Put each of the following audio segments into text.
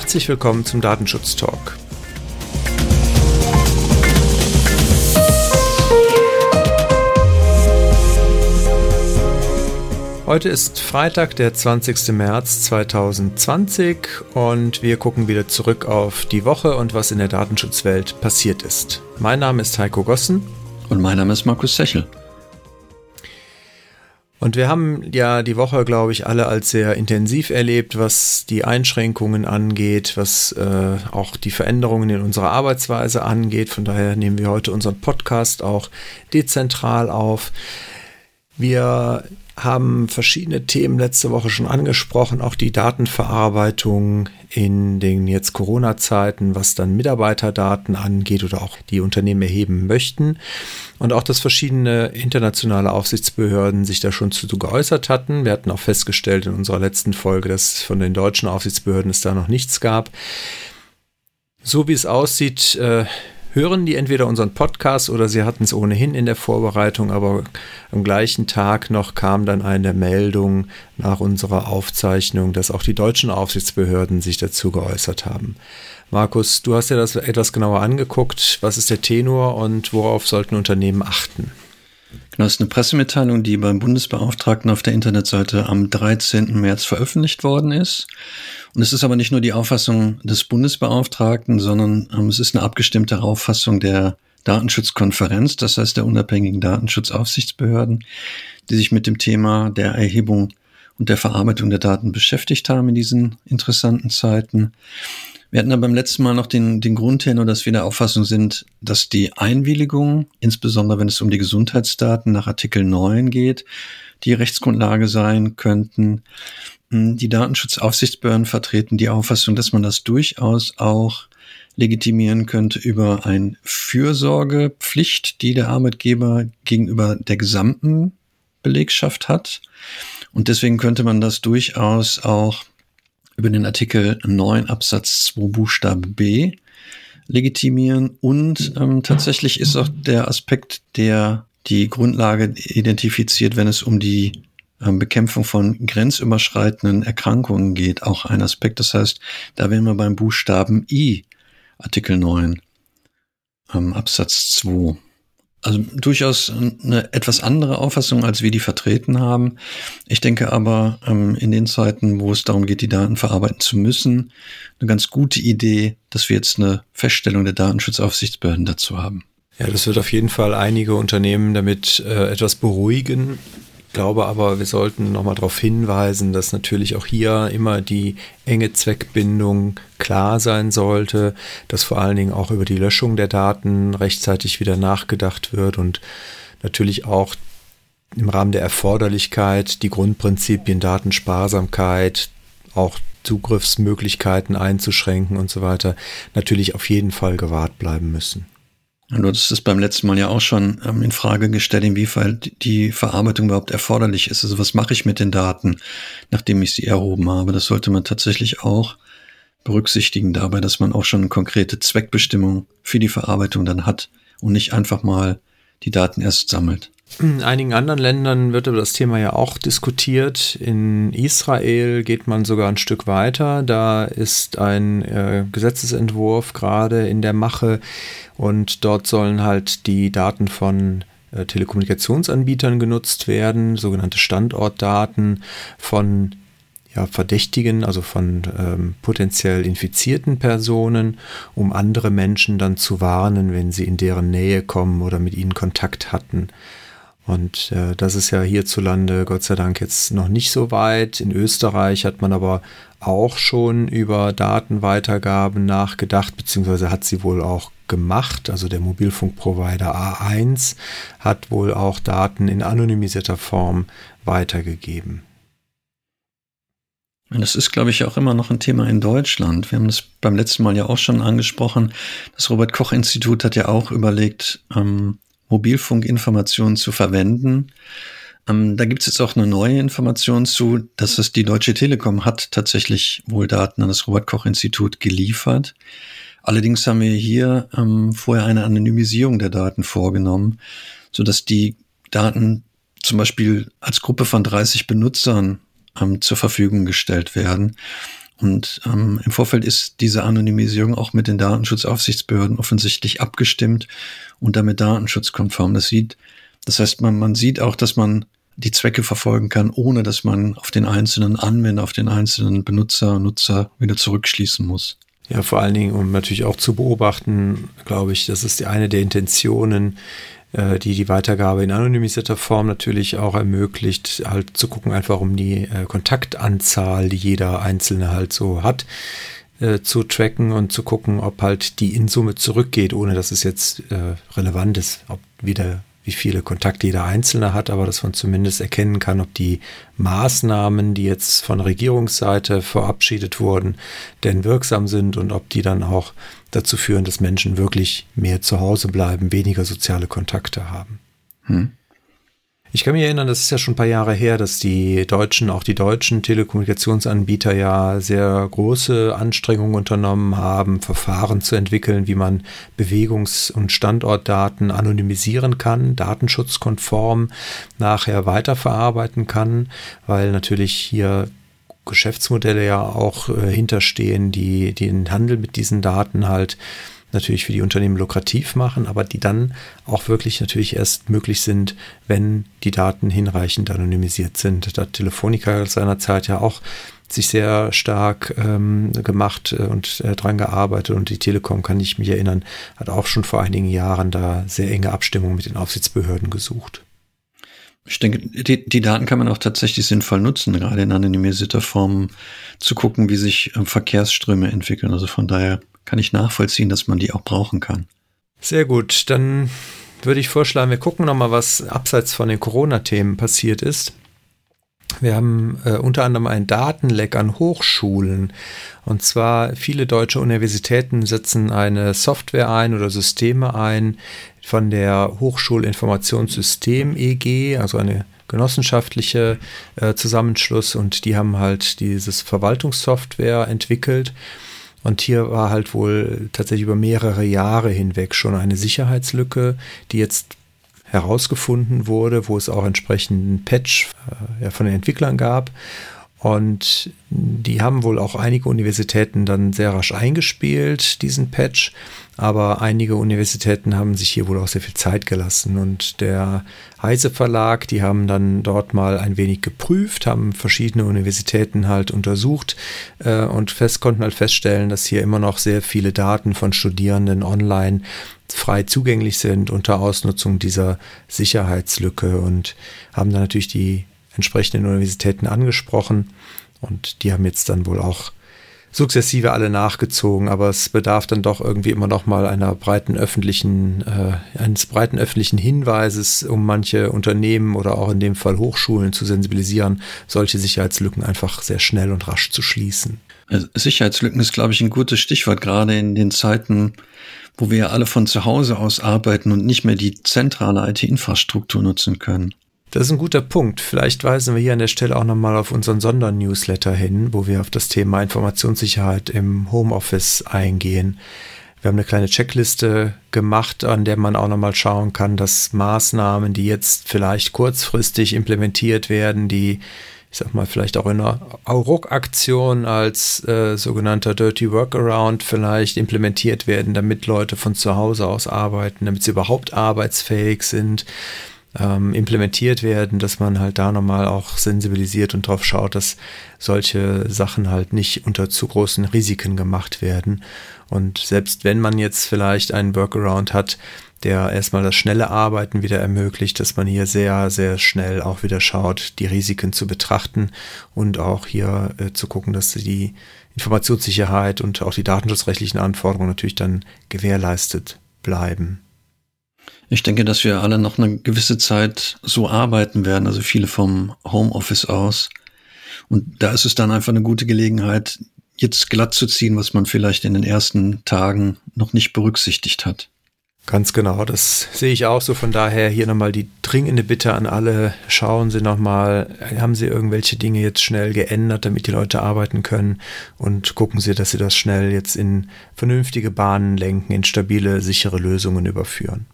Herzlich willkommen zum Datenschutz Talk. Heute ist Freitag, der 20. März 2020 und wir gucken wieder zurück auf die Woche und was in der Datenschutzwelt passiert ist. Mein Name ist Heiko Gossen. Und mein Name ist Markus Sechel. Und wir haben ja die Woche, glaube ich, alle als sehr intensiv erlebt, was die Einschränkungen angeht, was äh, auch die Veränderungen in unserer Arbeitsweise angeht. Von daher nehmen wir heute unseren Podcast auch dezentral auf. Wir haben verschiedene Themen letzte Woche schon angesprochen, auch die Datenverarbeitung in den jetzt Corona-Zeiten, was dann Mitarbeiterdaten angeht oder auch die Unternehmen erheben möchten. Und auch, dass verschiedene internationale Aufsichtsbehörden sich da schon zu geäußert hatten. Wir hatten auch festgestellt in unserer letzten Folge, dass von den deutschen Aufsichtsbehörden es da noch nichts gab. So wie es aussieht, äh, hören die entweder unseren Podcast oder sie hatten es ohnehin in der Vorbereitung, aber am gleichen Tag noch kam dann eine Meldung nach unserer Aufzeichnung, dass auch die deutschen Aufsichtsbehörden sich dazu geäußert haben. Markus, du hast ja das etwas genauer angeguckt. Was ist der Tenor und worauf sollten Unternehmen achten? Genau, das ist eine Pressemitteilung, die beim Bundesbeauftragten auf der Internetseite am 13. März veröffentlicht worden ist. Und es ist aber nicht nur die Auffassung des Bundesbeauftragten, sondern ähm, es ist eine abgestimmte Auffassung der Datenschutzkonferenz, das heißt der unabhängigen Datenschutzaufsichtsbehörden, die sich mit dem Thema der Erhebung und der Verarbeitung der Daten beschäftigt haben in diesen interessanten Zeiten. Wir hatten ja beim letzten Mal noch den, den Grundtenor, dass wir der Auffassung sind, dass die Einwilligung, insbesondere wenn es um die Gesundheitsdaten nach Artikel 9 geht, die Rechtsgrundlage sein könnten. Hm, die Datenschutzaufsichtsbehörden vertreten die Auffassung, dass man das durchaus auch legitimieren könnte über eine Fürsorgepflicht, die der Arbeitgeber gegenüber der gesamten Belegschaft hat. Und deswegen könnte man das durchaus auch über den Artikel 9 Absatz 2 Buchstabe B legitimieren. Und ähm, tatsächlich ist auch der Aspekt, der die Grundlage identifiziert, wenn es um die ähm, Bekämpfung von grenzüberschreitenden Erkrankungen geht, auch ein Aspekt. Das heißt, da wären wir beim Buchstaben I, Artikel 9, ähm, Absatz 2 also durchaus eine etwas andere Auffassung, als wir die vertreten haben. Ich denke aber ähm, in den Zeiten, wo es darum geht, die Daten verarbeiten zu müssen, eine ganz gute Idee, dass wir jetzt eine Feststellung der Datenschutzaufsichtsbehörden dazu haben. Ja, das wird auf jeden Fall einige Unternehmen damit äh, etwas beruhigen, glaube aber, wir sollten nochmal darauf hinweisen, dass natürlich auch hier immer die enge Zweckbindung klar sein sollte, dass vor allen Dingen auch über die Löschung der Daten rechtzeitig wieder nachgedacht wird und natürlich auch im Rahmen der Erforderlichkeit die Grundprinzipien Datensparsamkeit, auch Zugriffsmöglichkeiten einzuschränken und so weiter, natürlich auf jeden Fall gewahrt bleiben müssen. Du hattest es beim letzten Mal ja auch schon ähm, in Frage gestellt, inwiefern die Verarbeitung überhaupt erforderlich ist. Also was mache ich mit den Daten, nachdem ich sie erhoben habe? Das sollte man tatsächlich auch berücksichtigen dabei, dass man auch schon eine konkrete Zweckbestimmung für die Verarbeitung dann hat und nicht einfach mal die Daten erst sammelt. In einigen anderen Ländern wird über das Thema ja auch diskutiert. In Israel geht man sogar ein Stück weiter. Da ist ein äh, Gesetzesentwurf gerade in der Mache und dort sollen halt die Daten von äh, Telekommunikationsanbietern genutzt werden, sogenannte Standortdaten von ja, Verdächtigen, also von ähm, potenziell infizierten Personen, um andere Menschen dann zu warnen, wenn sie in deren Nähe kommen oder mit ihnen Kontakt hatten. Und äh, das ist ja hierzulande Gott sei Dank jetzt noch nicht so weit. In Österreich hat man aber auch schon über Datenweitergaben nachgedacht, beziehungsweise hat sie wohl auch gemacht. Also der Mobilfunkprovider A1 hat wohl auch Daten in anonymisierter Form weitergegeben. Das ist, glaube ich, auch immer noch ein Thema in Deutschland. Wir haben das beim letzten Mal ja auch schon angesprochen. Das Robert Koch Institut hat ja auch überlegt, ähm, Mobilfunkinformationen zu verwenden. Ähm, da gibt es jetzt auch eine neue Information zu, dass es die Deutsche Telekom hat tatsächlich wohl Daten an das Robert Koch Institut geliefert. Allerdings haben wir hier ähm, vorher eine Anonymisierung der Daten vorgenommen, so dass die Daten zum Beispiel als Gruppe von 30 Benutzern ähm, zur Verfügung gestellt werden Und ähm, im Vorfeld ist diese Anonymisierung auch mit den Datenschutzaufsichtsbehörden offensichtlich abgestimmt und damit datenschutzkonform. Das sieht, das heißt, man, man sieht auch, dass man die Zwecke verfolgen kann, ohne dass man auf den einzelnen Anwender, auf den einzelnen Benutzer, Nutzer wieder zurückschließen muss. Ja, vor allen Dingen, um natürlich auch zu beobachten, glaube ich, das ist eine der Intentionen, äh, die die Weitergabe in anonymisierter Form natürlich auch ermöglicht, halt zu gucken, einfach um die äh, Kontaktanzahl, die jeder Einzelne halt so hat, äh, zu tracken und zu gucken, ob halt die in Summe zurückgeht, ohne dass es jetzt relevant ist, ob wieder wie viele Kontakte jeder Einzelne hat, aber dass man zumindest erkennen kann, ob die Maßnahmen, die jetzt von Regierungsseite verabschiedet wurden, denn wirksam sind und ob die dann auch dazu führen, dass Menschen wirklich mehr zu Hause bleiben, weniger soziale Kontakte haben. Hm. Ich kann mich erinnern, das ist ja schon ein paar Jahre her, dass die Deutschen, auch die deutschen Telekommunikationsanbieter ja sehr große Anstrengungen unternommen haben, Verfahren zu entwickeln, wie man Bewegungs- und Standortdaten anonymisieren kann, datenschutzkonform nachher weiterverarbeiten kann, weil natürlich hier Geschäftsmodelle ja auch äh, hinterstehen, die, die den Handel mit diesen Daten halt natürlich für die Unternehmen lukrativ machen, aber die dann auch wirklich natürlich erst möglich sind, wenn die Daten hinreichend anonymisiert sind. Da hat Telefonica seinerzeit ja auch sich sehr stark ähm, gemacht äh, und äh, dran gearbeitet und die Telekom, kann ich mich erinnern, hat auch schon vor einigen Jahren da sehr enge Abstimmung mit den Aufsichtsbehörden gesucht. Ich denke, die, die Daten kann man auch tatsächlich sinnvoll nutzen, gerade in anonymisierter Form zu gucken, wie sich äh, Verkehrsströme entwickeln. Also von daher kann ich nachvollziehen, dass man die auch brauchen kann. Sehr gut, dann würde ich vorschlagen, wir gucken nochmal, was abseits von den Corona-Themen passiert ist. Wir haben äh, unter anderem ein Datenleck an Hochschulen. Und zwar viele deutsche Universitäten setzen eine Software ein oder Systeme ein von der Hochschulinformationssystem EG, also eine genossenschaftliche äh, Zusammenschluss. Und die haben halt dieses Verwaltungssoftware entwickelt. Und hier war halt wohl tatsächlich über mehrere Jahre hinweg schon eine Sicherheitslücke, die jetzt herausgefunden wurde, wo es auch entsprechenden Patch äh, von den Entwicklern gab. Und die haben wohl auch einige Universitäten dann sehr rasch eingespielt, diesen Patch. Aber einige Universitäten haben sich hier wohl auch sehr viel Zeit gelassen. Und der Heise Verlag, die haben dann dort mal ein wenig geprüft, haben verschiedene Universitäten halt untersucht äh, und fest, konnten halt feststellen, dass hier immer noch sehr viele Daten von Studierenden online frei zugänglich sind unter Ausnutzung dieser Sicherheitslücke und haben dann natürlich die entsprechenden Universitäten angesprochen und die haben jetzt dann wohl auch sukzessive alle nachgezogen, aber es bedarf dann doch irgendwie immer noch mal einer breiten öffentlichen, äh, eines breiten öffentlichen Hinweises, um manche Unternehmen oder auch in dem Fall Hochschulen zu sensibilisieren, solche Sicherheitslücken einfach sehr schnell und rasch zu schließen. Sicherheitslücken ist, glaube ich, ein gutes Stichwort, gerade in den Zeiten, wo wir alle von zu Hause aus arbeiten und nicht mehr die zentrale IT-Infrastruktur nutzen können. Das ist ein guter Punkt. Vielleicht weisen wir hier an der Stelle auch nochmal auf unseren Sondernewsletter hin, wo wir auf das Thema Informationssicherheit im Homeoffice eingehen. Wir haben eine kleine Checkliste gemacht, an der man auch nochmal schauen kann, dass Maßnahmen, die jetzt vielleicht kurzfristig implementiert werden, die ich sag mal, vielleicht auch in einer Ruck-Aktion als äh, sogenannter Dirty Workaround vielleicht implementiert werden, damit Leute von zu Hause aus arbeiten, damit sie überhaupt arbeitsfähig sind, ähm, implementiert werden, dass man halt da nochmal auch sensibilisiert und drauf schaut, dass solche Sachen halt nicht unter zu großen Risiken gemacht werden. Und selbst wenn man jetzt vielleicht einen Workaround hat, der erstmal das schnelle Arbeiten wieder ermöglicht, dass man hier sehr, sehr schnell auch wieder schaut, die Risiken zu betrachten und auch hier äh, zu gucken, dass die Informationssicherheit und auch die datenschutzrechtlichen Anforderungen natürlich dann gewährleistet bleiben. Ich denke, dass wir alle noch eine gewisse Zeit so arbeiten werden, also viele vom Homeoffice aus. Und da ist es dann einfach eine gute Gelegenheit, jetzt glatt zu ziehen, was man vielleicht in den ersten Tagen noch nicht berücksichtigt hat. Ganz genau, das sehe ich auch so. Von daher hier nochmal die dringende Bitte an alle. Schauen Sie nochmal, haben Sie irgendwelche Dinge jetzt schnell geändert, damit die Leute arbeiten können? Und gucken Sie, dass Sie das schnell jetzt in vernünftige Bahnen lenken, in stabile, sichere Lösungen überführen.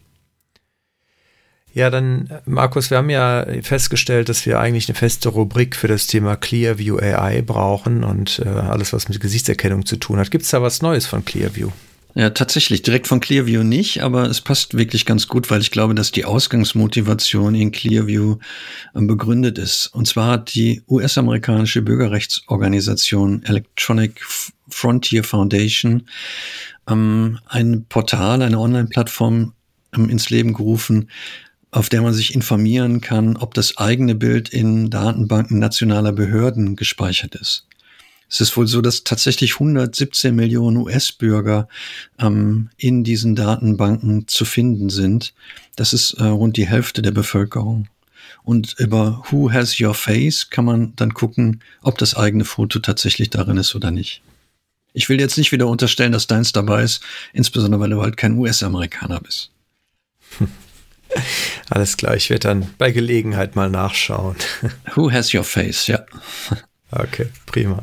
Ja, dann, Markus, wir haben ja festgestellt, dass wir eigentlich eine feste Rubrik für das Thema Clearview AI brauchen und äh, alles, was mit Gesichtserkennung zu tun hat. Gibt es da was Neues von Clearview? Ja, tatsächlich. Direkt von Clearview nicht, aber es passt wirklich ganz gut, weil ich glaube, dass die Ausgangsmotivation in Clearview äh, begründet ist. Und zwar hat die US-amerikanische Bürgerrechtsorganisation Electronic Frontier Foundation ähm, ein Portal, eine Online-Plattform ähm, ins Leben gerufen, auf der man sich informieren kann, ob das eigene Bild in Datenbanken nationaler Behörden gespeichert ist. Es ist wohl so, dass tatsächlich 117 Millionen US-Bürger ähm, in diesen Datenbanken zu finden sind. Das ist äh, rund die Hälfte der Bevölkerung. Und über Who Has Your Face kann man dann gucken, ob das eigene Foto tatsächlich darin ist oder nicht. Ich will jetzt nicht wieder unterstellen, dass deins dabei ist, insbesondere weil du halt kein US-Amerikaner bist. Alles klar, ich werde dann bei Gelegenheit mal nachschauen. Who has your face, ja. Okay, prima.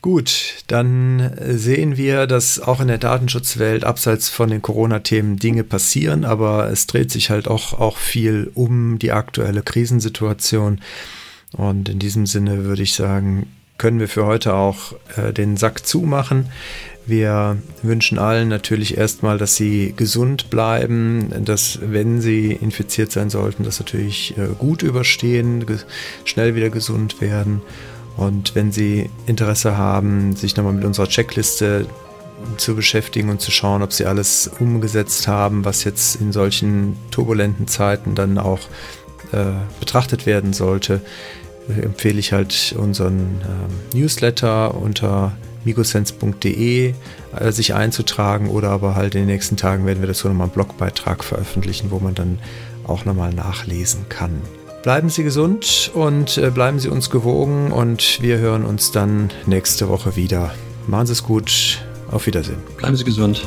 Gut, dann sehen wir, dass auch in der Datenschutzwelt abseits von den Corona-Themen Dinge passieren, aber es dreht sich halt auch, auch viel um die aktuelle Krisensituation. Und in diesem Sinne würde ich sagen, können wir für heute auch äh, den Sack zumachen. Wir wünschen allen natürlich erstmal, dass sie gesund bleiben, dass wenn sie infiziert sein sollten, das natürlich äh, gut überstehen, schnell wieder gesund werden. Und wenn Sie Interesse haben, sich nochmal mit unserer Checkliste zu beschäftigen und zu schauen, ob Sie alles umgesetzt haben, was jetzt in solchen turbulenten Zeiten dann auch äh, betrachtet werden sollte, empfehle ich halt unseren äh, Newsletter unter migosense.de äh, sich einzutragen oder aber halt in den nächsten Tagen werden wir dazu nochmal einen Blogbeitrag veröffentlichen, wo man dann auch nochmal nachlesen kann. Bleiben Sie gesund und äh, bleiben Sie uns gewogen und wir hören uns dann nächste Woche wieder. Machen Sie es gut. Auf Wiedersehen. Bleiben Sie gesund.